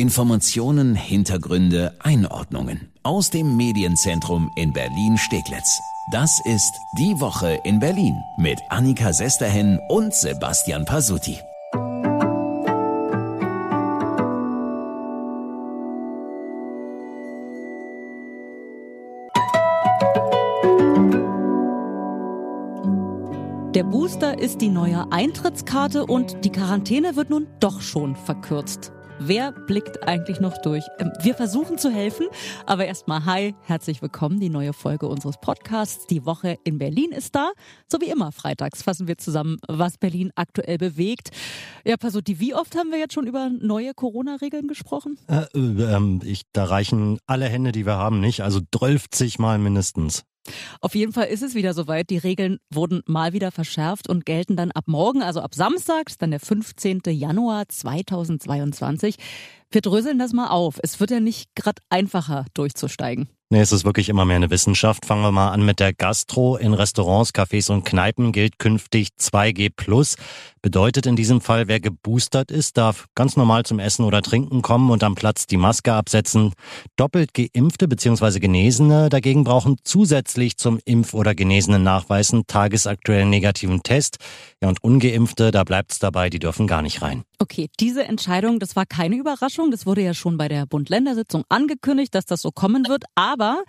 Informationen, Hintergründe, Einordnungen aus dem Medienzentrum in Berlin-Steglitz. Das ist Die Woche in Berlin mit Annika Sesterhen und Sebastian Pasuti. Der Booster ist die neue Eintrittskarte und die Quarantäne wird nun doch schon verkürzt. Wer blickt eigentlich noch durch? Ähm, wir versuchen zu helfen, aber erstmal hi, herzlich willkommen. Die neue Folge unseres Podcasts. Die Woche in Berlin ist da. So wie immer, freitags fassen wir zusammen, was Berlin aktuell bewegt. Ja, Pasotti, wie oft haben wir jetzt schon über neue Corona-Regeln gesprochen? Äh, äh, ich, da reichen alle Hände, die wir haben, nicht. Also 12 Mal mindestens. Auf jeden Fall ist es wieder soweit. Die Regeln wurden mal wieder verschärft und gelten dann ab morgen, also ab Samstag, dann der 15. Januar 2022. Wir dröseln das mal auf. Es wird ja nicht gerade einfacher durchzusteigen. Nee, es ist wirklich immer mehr eine Wissenschaft. Fangen wir mal an mit der Gastro. In Restaurants, Cafés und Kneipen gilt künftig 2G+. Bedeutet in diesem Fall, wer geboostert ist, darf ganz normal zum Essen oder Trinken kommen und am Platz die Maske absetzen. Doppelt geimpfte bzw. Genesene dagegen brauchen zusätzlich zum Impf- oder genesenen Nachweisen tagesaktuellen negativen Test. Ja, und ungeimpfte, da bleibt's dabei, die dürfen gar nicht rein. Okay, diese Entscheidung, das war keine Überraschung. Das wurde ja schon bei der Bund-Länder-Sitzung angekündigt, dass das so kommen wird. Aber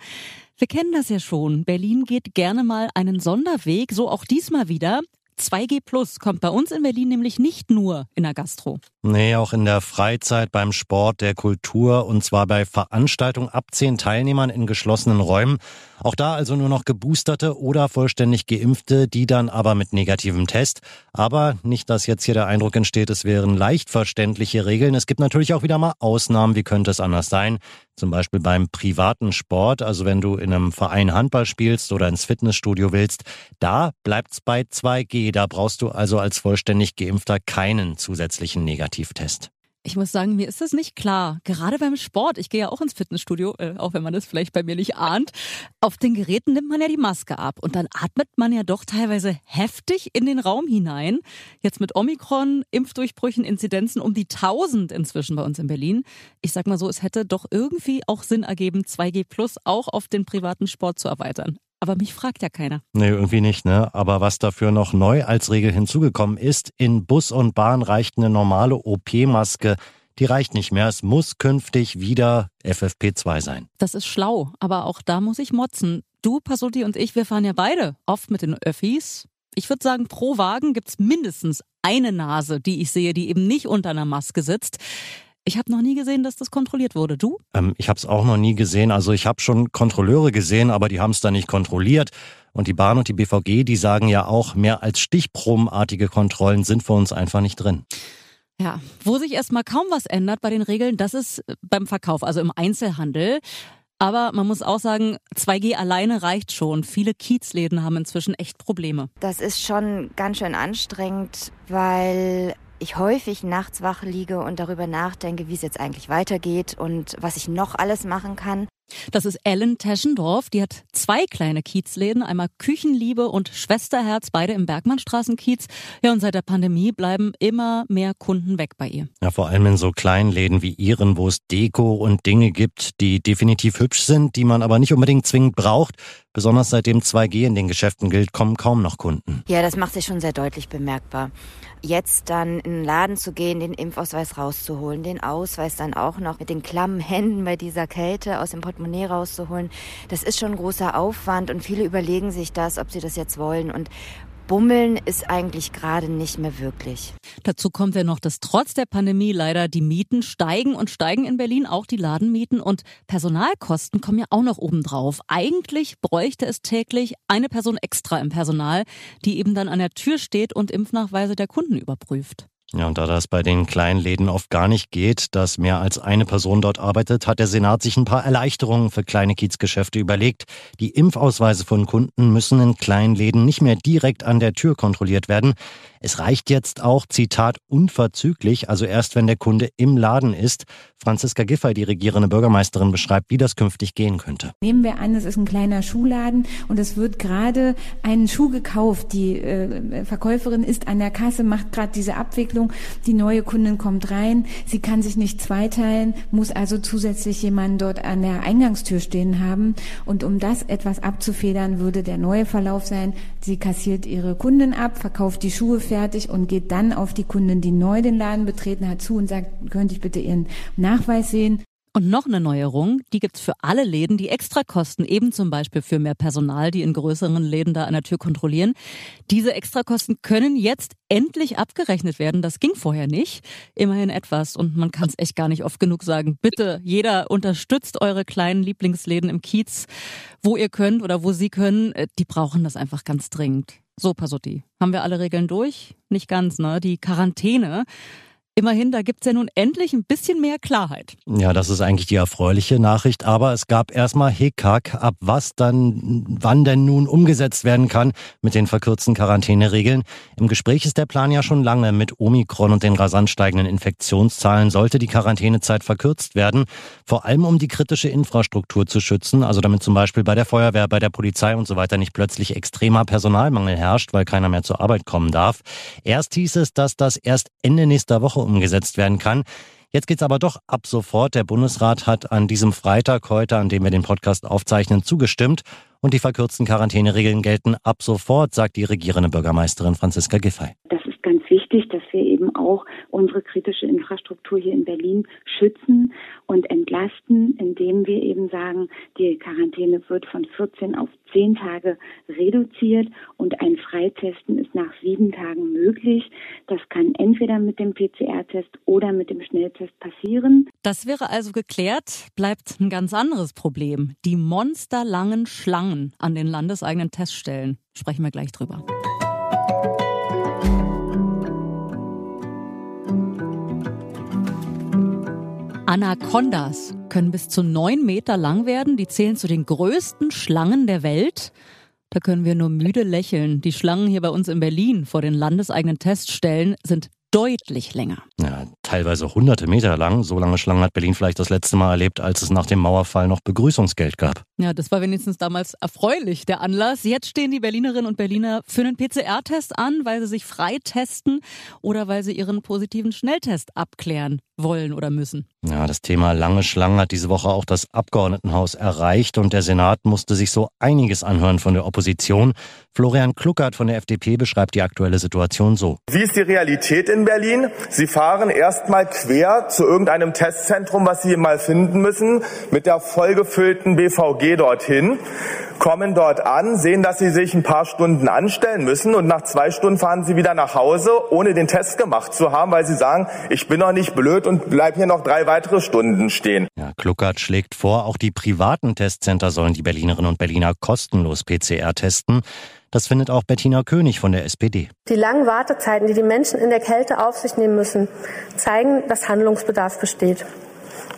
wir kennen das ja schon. Berlin geht gerne mal einen Sonderweg, so auch diesmal wieder. 2G Plus kommt bei uns in Berlin nämlich nicht nur in der Gastro. Nee, auch in der Freizeit, beim Sport, der Kultur und zwar bei Veranstaltungen ab zehn Teilnehmern in geschlossenen Räumen. Auch da also nur noch geboosterte oder vollständig geimpfte, die dann aber mit negativem Test. Aber nicht, dass jetzt hier der Eindruck entsteht, es wären leicht verständliche Regeln. Es gibt natürlich auch wieder mal Ausnahmen. Wie könnte es anders sein? Zum Beispiel beim privaten Sport, also wenn du in einem Verein Handball spielst oder ins Fitnessstudio willst, da bleibt's bei 2G. Da brauchst du also als vollständig Geimpfter keinen zusätzlichen Negativtest. Ich muss sagen, mir ist das nicht klar. Gerade beim Sport, ich gehe ja auch ins Fitnessstudio, äh, auch wenn man das vielleicht bei mir nicht ahnt. Auf den Geräten nimmt man ja die Maske ab und dann atmet man ja doch teilweise heftig in den Raum hinein. Jetzt mit Omikron, Impfdurchbrüchen, Inzidenzen um die 1000 inzwischen bei uns in Berlin. Ich sag mal so, es hätte doch irgendwie auch Sinn ergeben, 2G Plus auch auf den privaten Sport zu erweitern. Aber mich fragt ja keiner. Nee, irgendwie nicht, ne? Aber was dafür noch neu als Regel hinzugekommen ist, in Bus und Bahn reicht eine normale OP-Maske. Die reicht nicht mehr. Es muss künftig wieder FFP2 sein. Das ist schlau, aber auch da muss ich motzen. Du, Pasuti und ich, wir fahren ja beide oft mit den Öffis. Ich würde sagen, pro Wagen gibt's mindestens eine Nase, die ich sehe, die eben nicht unter einer Maske sitzt. Ich habe noch nie gesehen, dass das kontrolliert wurde. Du? Ähm, ich habe es auch noch nie gesehen. Also ich habe schon Kontrolleure gesehen, aber die haben es da nicht kontrolliert. Und die Bahn und die BVG, die sagen ja auch, mehr als stichprobenartige Kontrollen sind für uns einfach nicht drin. Ja, wo sich erstmal kaum was ändert bei den Regeln, das ist beim Verkauf, also im Einzelhandel. Aber man muss auch sagen, 2G alleine reicht schon. Viele Kiezläden haben inzwischen echt Probleme. Das ist schon ganz schön anstrengend, weil ich häufig nachts wach liege und darüber nachdenke, wie es jetzt eigentlich weitergeht und was ich noch alles machen kann. Das ist Ellen Teschendorf. Die hat zwei kleine Kiezläden, einmal Küchenliebe und Schwesterherz, beide im Bergmannstraßenkiez. Ja, und seit der Pandemie bleiben immer mehr Kunden weg bei ihr. Ja, vor allem in so kleinen Läden wie ihren, wo es Deko und Dinge gibt, die definitiv hübsch sind, die man aber nicht unbedingt zwingend braucht. Besonders seitdem 2G in den Geschäften gilt, kommen kaum noch Kunden. Ja, das macht sich schon sehr deutlich bemerkbar jetzt dann in den Laden zu gehen, den Impfausweis rauszuholen, den Ausweis dann auch noch mit den klammen Händen bei dieser Kälte aus dem Portemonnaie rauszuholen, das ist schon großer Aufwand und viele überlegen sich das, ob sie das jetzt wollen und Bummeln ist eigentlich gerade nicht mehr wirklich. Dazu kommt ja noch, dass trotz der Pandemie leider die Mieten steigen und steigen in Berlin, auch die Ladenmieten und Personalkosten kommen ja auch noch obendrauf. Eigentlich bräuchte es täglich eine Person extra im Personal, die eben dann an der Tür steht und Impfnachweise der Kunden überprüft. Ja, und da das bei den kleinen Läden oft gar nicht geht, dass mehr als eine Person dort arbeitet, hat der Senat sich ein paar Erleichterungen für kleine Kiezgeschäfte überlegt. Die Impfausweise von Kunden müssen in kleinen Läden nicht mehr direkt an der Tür kontrolliert werden. Es reicht jetzt auch, Zitat, unverzüglich, also erst wenn der Kunde im Laden ist. Franziska Giffey, die regierende Bürgermeisterin, beschreibt, wie das künftig gehen könnte. Nehmen wir an, es ist ein kleiner Schuhladen und es wird gerade einen Schuh gekauft. Die äh, Verkäuferin ist an der Kasse, macht gerade diese Abwicklung Verabredung. Die neue Kundin kommt rein, sie kann sich nicht zweiteilen, muss also zusätzlich jemanden dort an der Eingangstür stehen haben. Und um das etwas abzufedern, würde der neue Verlauf sein, sie kassiert ihre Kundin ab, verkauft die Schuhe fertig und geht dann auf die Kundin, die neu den Laden betreten hat, zu und sagt, könnte ich bitte Ihren Nachweis sehen? Und noch eine Neuerung, die gibt's für alle Läden, die extra kosten, eben zum Beispiel für mehr Personal, die in größeren Läden da an der Tür kontrollieren. Diese Extrakosten können jetzt endlich abgerechnet werden. Das ging vorher nicht. Immerhin etwas. Und man kann es echt gar nicht oft genug sagen. Bitte, jeder unterstützt eure kleinen Lieblingsläden im Kiez, wo ihr könnt oder wo sie können. Äh, die brauchen das einfach ganz dringend. So, Pasotti. Haben wir alle Regeln durch? Nicht ganz, ne? Die Quarantäne Immerhin, da gibt's ja nun endlich ein bisschen mehr Klarheit. Ja, das ist eigentlich die erfreuliche Nachricht, aber es gab erstmal Hickhack, ab was dann, wann denn nun umgesetzt werden kann mit den verkürzten Quarantäneregeln. Im Gespräch ist der Plan ja schon lange. Mit Omikron und den rasant steigenden Infektionszahlen sollte die Quarantänezeit verkürzt werden, vor allem um die kritische Infrastruktur zu schützen, also damit zum Beispiel bei der Feuerwehr, bei der Polizei und so weiter nicht plötzlich extremer Personalmangel herrscht, weil keiner mehr zur Arbeit kommen darf. Erst hieß es, dass das erst Ende nächster Woche umgesetzt werden kann. Jetzt geht's aber doch ab sofort. Der Bundesrat hat an diesem Freitag heute, an dem wir den Podcast aufzeichnen, zugestimmt. Und die verkürzten Quarantäneregeln gelten ab sofort, sagt die regierende Bürgermeisterin Franziska Giffey. Das wichtig, dass wir eben auch unsere kritische Infrastruktur hier in Berlin schützen und entlasten, indem wir eben sagen, die Quarantäne wird von 14 auf 10 Tage reduziert und ein Freitesten ist nach sieben Tagen möglich. Das kann entweder mit dem PCR-Test oder mit dem Schnelltest passieren. Das wäre also geklärt, bleibt ein ganz anderes Problem. Die monsterlangen Schlangen an den landeseigenen Teststellen. Sprechen wir gleich drüber. Anacondas können bis zu neun Meter lang werden. Die zählen zu den größten Schlangen der Welt. Da können wir nur müde lächeln. Die Schlangen hier bei uns in Berlin vor den landeseigenen Teststellen sind deutlich länger. Ja, teilweise hunderte Meter lang. So lange Schlangen hat Berlin vielleicht das letzte Mal erlebt, als es nach dem Mauerfall noch Begrüßungsgeld gab. Ja, das war wenigstens damals erfreulich, der Anlass. Jetzt stehen die Berlinerinnen und Berliner für einen PCR-Test an, weil sie sich frei testen oder weil sie ihren positiven Schnelltest abklären wollen oder müssen. Ja, das Thema lange Schlangen hat diese Woche auch das Abgeordnetenhaus erreicht und der Senat musste sich so einiges anhören von der Opposition. Florian Kluckert von der FDP beschreibt die aktuelle Situation so. Wie ist die Realität in Berlin? Sie fahren erstmal quer zu irgendeinem Testzentrum, was Sie mal finden müssen, mit der vollgefüllten BVG dorthin kommen dort an, sehen, dass sie sich ein paar Stunden anstellen müssen und nach zwei Stunden fahren sie wieder nach Hause, ohne den Test gemacht zu haben, weil sie sagen, ich bin noch nicht blöd und bleib hier noch drei weitere Stunden stehen. Ja, Kluckert schlägt vor, auch die privaten Testcenter sollen die Berlinerinnen und Berliner kostenlos PCR testen. Das findet auch Bettina König von der SPD. Die langen Wartezeiten, die die Menschen in der Kälte auf sich nehmen müssen, zeigen, dass Handlungsbedarf besteht.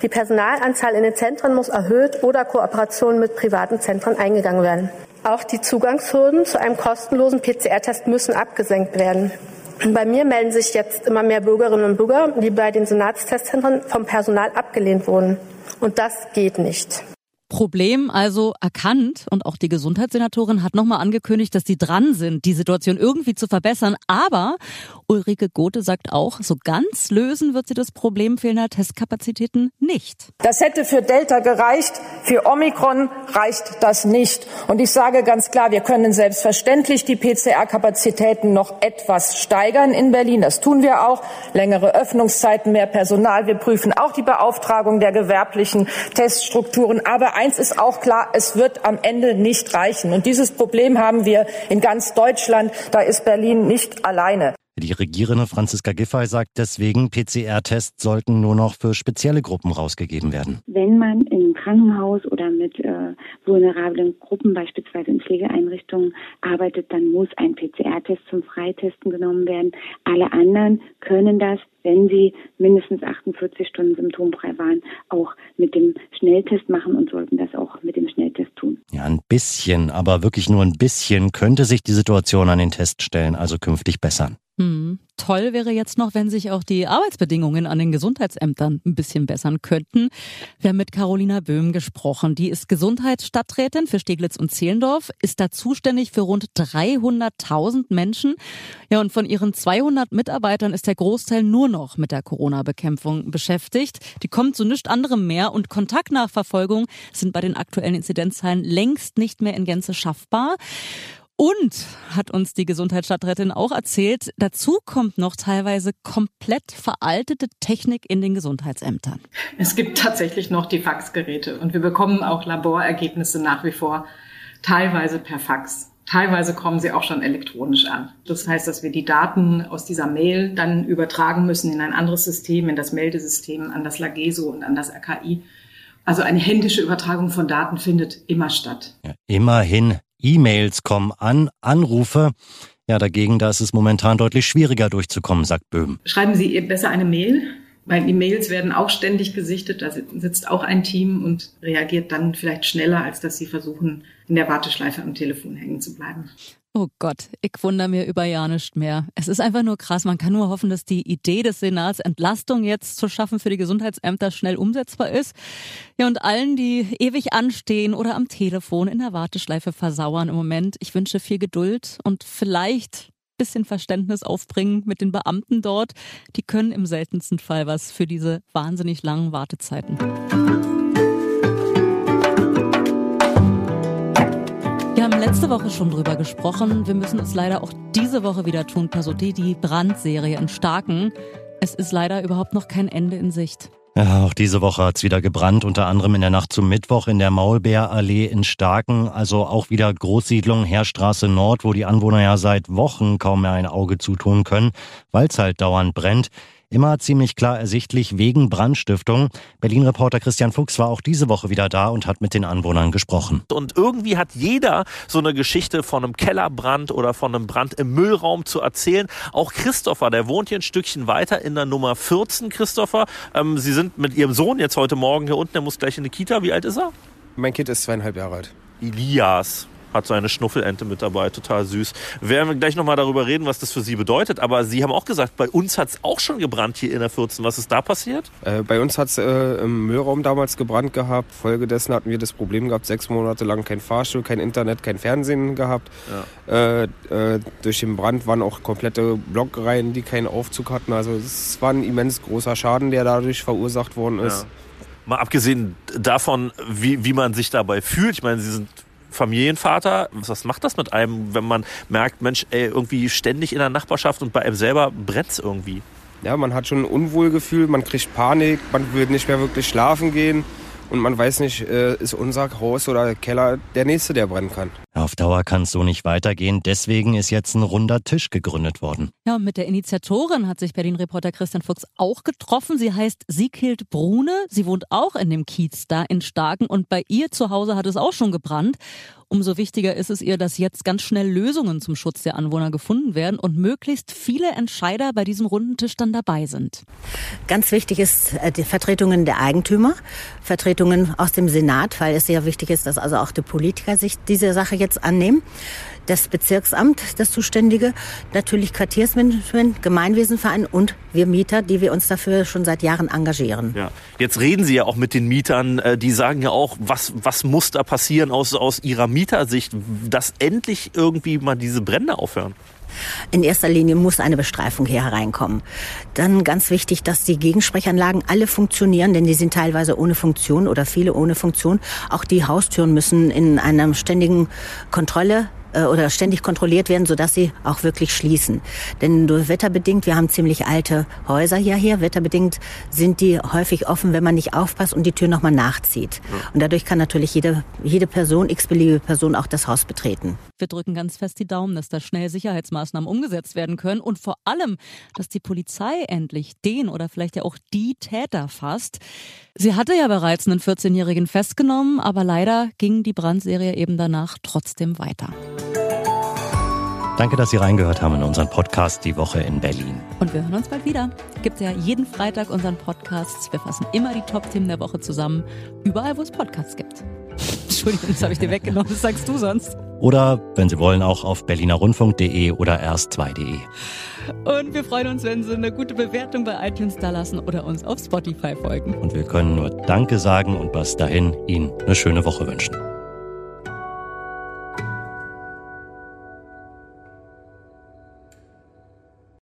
Die Personalanzahl in den Zentren muss erhöht oder Kooperationen mit privaten Zentren eingegangen werden. Auch die Zugangshürden zu einem kostenlosen PCR-Test müssen abgesenkt werden. Bei mir melden sich jetzt immer mehr Bürgerinnen und Bürger, die bei den Senatstestzentren vom Personal abgelehnt wurden. Und das geht nicht. Problem also erkannt und auch die Gesundheitssenatorin hat nochmal angekündigt, dass die dran sind, die Situation irgendwie zu verbessern. Aber Ulrike Gothe sagt auch, so ganz lösen wird sie das Problem fehlender Testkapazitäten nicht. Das hätte für Delta gereicht, für Omikron reicht das nicht. Und ich sage ganz klar, wir können selbstverständlich die PCR-Kapazitäten noch etwas steigern in Berlin. Das tun wir auch. Längere Öffnungszeiten, mehr Personal. Wir prüfen auch die Beauftragung der gewerblichen Teststrukturen. Aber eins ist auch klar, es wird am Ende nicht reichen. Und dieses Problem haben wir in ganz Deutschland. Da ist Berlin nicht alleine. Die Regierende Franziska Giffey sagt deswegen, PCR-Tests sollten nur noch für spezielle Gruppen rausgegeben werden. Wenn man im Krankenhaus oder mit äh, vulnerablen Gruppen, beispielsweise in Pflegeeinrichtungen, arbeitet, dann muss ein PCR-Test zum Freitesten genommen werden. Alle anderen können das, wenn sie mindestens 48 Stunden symptomfrei waren, auch mit dem Schnelltest machen und sollten das auch mit dem Schnelltest tun. Ja, ein bisschen, aber wirklich nur ein bisschen könnte sich die Situation an den Teststellen also künftig bessern. Hm. Toll wäre jetzt noch, wenn sich auch die Arbeitsbedingungen an den Gesundheitsämtern ein bisschen bessern könnten. Wir haben mit Carolina Böhm gesprochen. Die ist Gesundheitsstadträtin für Steglitz und Zehlendorf, ist da zuständig für rund 300.000 Menschen. Ja, und von ihren 200 Mitarbeitern ist der Großteil nur noch mit der Corona-Bekämpfung beschäftigt. Die kommt zu nichts anderem mehr und Kontaktnachverfolgung sind bei den aktuellen Inzidenzzahlen längst nicht mehr in Gänze schaffbar. Und hat uns die Gesundheitsstadträtin auch erzählt, dazu kommt noch teilweise komplett veraltete Technik in den Gesundheitsämtern. Es gibt tatsächlich noch die Faxgeräte und wir bekommen auch Laborergebnisse nach wie vor teilweise per Fax. Teilweise kommen sie auch schon elektronisch an. Das heißt, dass wir die Daten aus dieser Mail dann übertragen müssen in ein anderes System, in das Meldesystem, an das Lageso und an das RKI. Also eine händische Übertragung von Daten findet immer statt. Ja, immerhin E-Mails kommen an, Anrufe. Ja, dagegen, da ist es momentan deutlich schwieriger durchzukommen, sagt Böhm. Schreiben Sie besser eine Mail, weil die Mails werden auch ständig gesichtet. Da sitzt auch ein Team und reagiert dann vielleicht schneller, als dass Sie versuchen, in der Warteschleife am Telefon hängen zu bleiben. Oh Gott, ich wundere mir über ja nicht mehr. Es ist einfach nur krass. Man kann nur hoffen, dass die Idee des Senats, Entlastung jetzt zu schaffen für die Gesundheitsämter, schnell umsetzbar ist. Ja, und allen, die ewig anstehen oder am Telefon in der Warteschleife versauern im Moment, ich wünsche viel Geduld und vielleicht bisschen Verständnis aufbringen mit den Beamten dort. Die können im seltensten Fall was für diese wahnsinnig langen Wartezeiten. Letzte Woche schon drüber gesprochen. Wir müssen es leider auch diese Woche wieder tun, Pasotti, die Brandserie in Starken. Es ist leider überhaupt noch kein Ende in Sicht. Ja, auch diese Woche hat's wieder gebrannt, unter anderem in der Nacht zum Mittwoch in der Maulbeerallee in Starken, also auch wieder Großsiedlung Heerstraße Nord, wo die Anwohner ja seit Wochen kaum mehr ein Auge zutun können, weil's halt dauernd brennt. Immer ziemlich klar ersichtlich wegen Brandstiftung. Berlin-Reporter Christian Fuchs war auch diese Woche wieder da und hat mit den Anwohnern gesprochen. Und irgendwie hat jeder so eine Geschichte von einem Kellerbrand oder von einem Brand im Müllraum zu erzählen. Auch Christopher, der wohnt hier ein Stückchen weiter in der Nummer 14. Christopher, ähm, Sie sind mit Ihrem Sohn jetzt heute Morgen hier unten, der muss gleich in die Kita. Wie alt ist er? Mein Kind ist zweieinhalb Jahre alt. Elias hat so eine Schnuffelente mit dabei, total süß. Wir werden gleich nochmal darüber reden, was das für Sie bedeutet. Aber Sie haben auch gesagt, bei uns hat es auch schon gebrannt hier in der 14. Was ist da passiert? Äh, bei uns hat es äh, im Müllraum damals gebrannt gehabt. Folgedessen hatten wir das Problem gehabt, sechs Monate lang kein Fahrstuhl, kein Internet, kein Fernsehen gehabt. Ja. Äh, äh durch den Brand waren auch komplette Blockreihen, die keinen Aufzug hatten. Also es war ein immens großer Schaden, der dadurch verursacht worden ist. Ja. Mal abgesehen davon, wie, wie man sich dabei fühlt. Ich meine, Sie sind Familienvater, was macht das mit einem, wenn man merkt, Mensch, ey, irgendwie ständig in der Nachbarschaft und bei einem selber brennt irgendwie? Ja, man hat schon ein Unwohlgefühl, man kriegt Panik, man will nicht mehr wirklich schlafen gehen und man weiß nicht, äh, ist unser Haus oder Keller der nächste, der brennen kann. Auf Dauer kann es so nicht weitergehen. Deswegen ist jetzt ein runder Tisch gegründet worden. Ja, und mit der Initiatorin hat sich Berlin-Reporter Christian Fuchs auch getroffen. Sie heißt Siekild Brune. Sie wohnt auch in dem Kiez da in Starken und bei ihr zu Hause hat es auch schon gebrannt. Umso wichtiger ist es ihr, dass jetzt ganz schnell Lösungen zum Schutz der Anwohner gefunden werden und möglichst viele Entscheider bei diesem runden Tisch dann dabei sind. Ganz wichtig ist äh, die Vertretungen der Eigentümer, Vertretungen aus dem Senat, weil es sehr wichtig ist, dass also auch die Politiker sich diese Sache jetzt annehmen das Bezirksamt, das Zuständige, natürlich Quartiersmanagement, Gemeinwesenverein und wir Mieter, die wir uns dafür schon seit Jahren engagieren. Ja. Jetzt reden Sie ja auch mit den Mietern, äh, die sagen ja auch, was, was muss da passieren aus, aus ihrer Mietersicht, dass endlich irgendwie mal diese Brände aufhören? In erster Linie muss eine Bestreifung hier hereinkommen. Dann ganz wichtig, dass die Gegensprechanlagen alle funktionieren, denn die sind teilweise ohne Funktion oder viele ohne Funktion. Auch die Haustüren müssen in einer ständigen Kontrolle äh, oder ständig kontrolliert werden, sodass sie auch wirklich schließen. Denn durch wetterbedingt, wir haben ziemlich alte Häuser hier, hier wetterbedingt sind die häufig offen, wenn man nicht aufpasst und die Tür nochmal nachzieht. Und dadurch kann natürlich jede, jede Person, x-beliebige Person auch das Haus betreten. Wir drücken ganz fest die Daumen, dass da schnell Sicherheitsmaßnahmen umgesetzt werden können und vor allem, dass die Polizei endlich den oder vielleicht ja auch die Täter fasst. Sie hatte ja bereits einen 14-Jährigen festgenommen, aber leider ging die Brandserie eben danach trotzdem weiter. Danke, dass Sie reingehört haben in unseren Podcast Die Woche in Berlin. Und wir hören uns bald wieder. Gibt ja jeden Freitag unseren Podcast. Wir fassen immer die Top-Themen der Woche zusammen. Überall, wo es Podcasts gibt. Entschuldigung, das habe ich dir weggenommen. Was sagst du sonst. Oder, wenn Sie wollen, auch auf berlinerrundfunk.de oder erst2.de. Und wir freuen uns, wenn Sie eine gute Bewertung bei iTunes da lassen oder uns auf Spotify folgen. Und wir können nur Danke sagen und bis dahin Ihnen eine schöne Woche wünschen.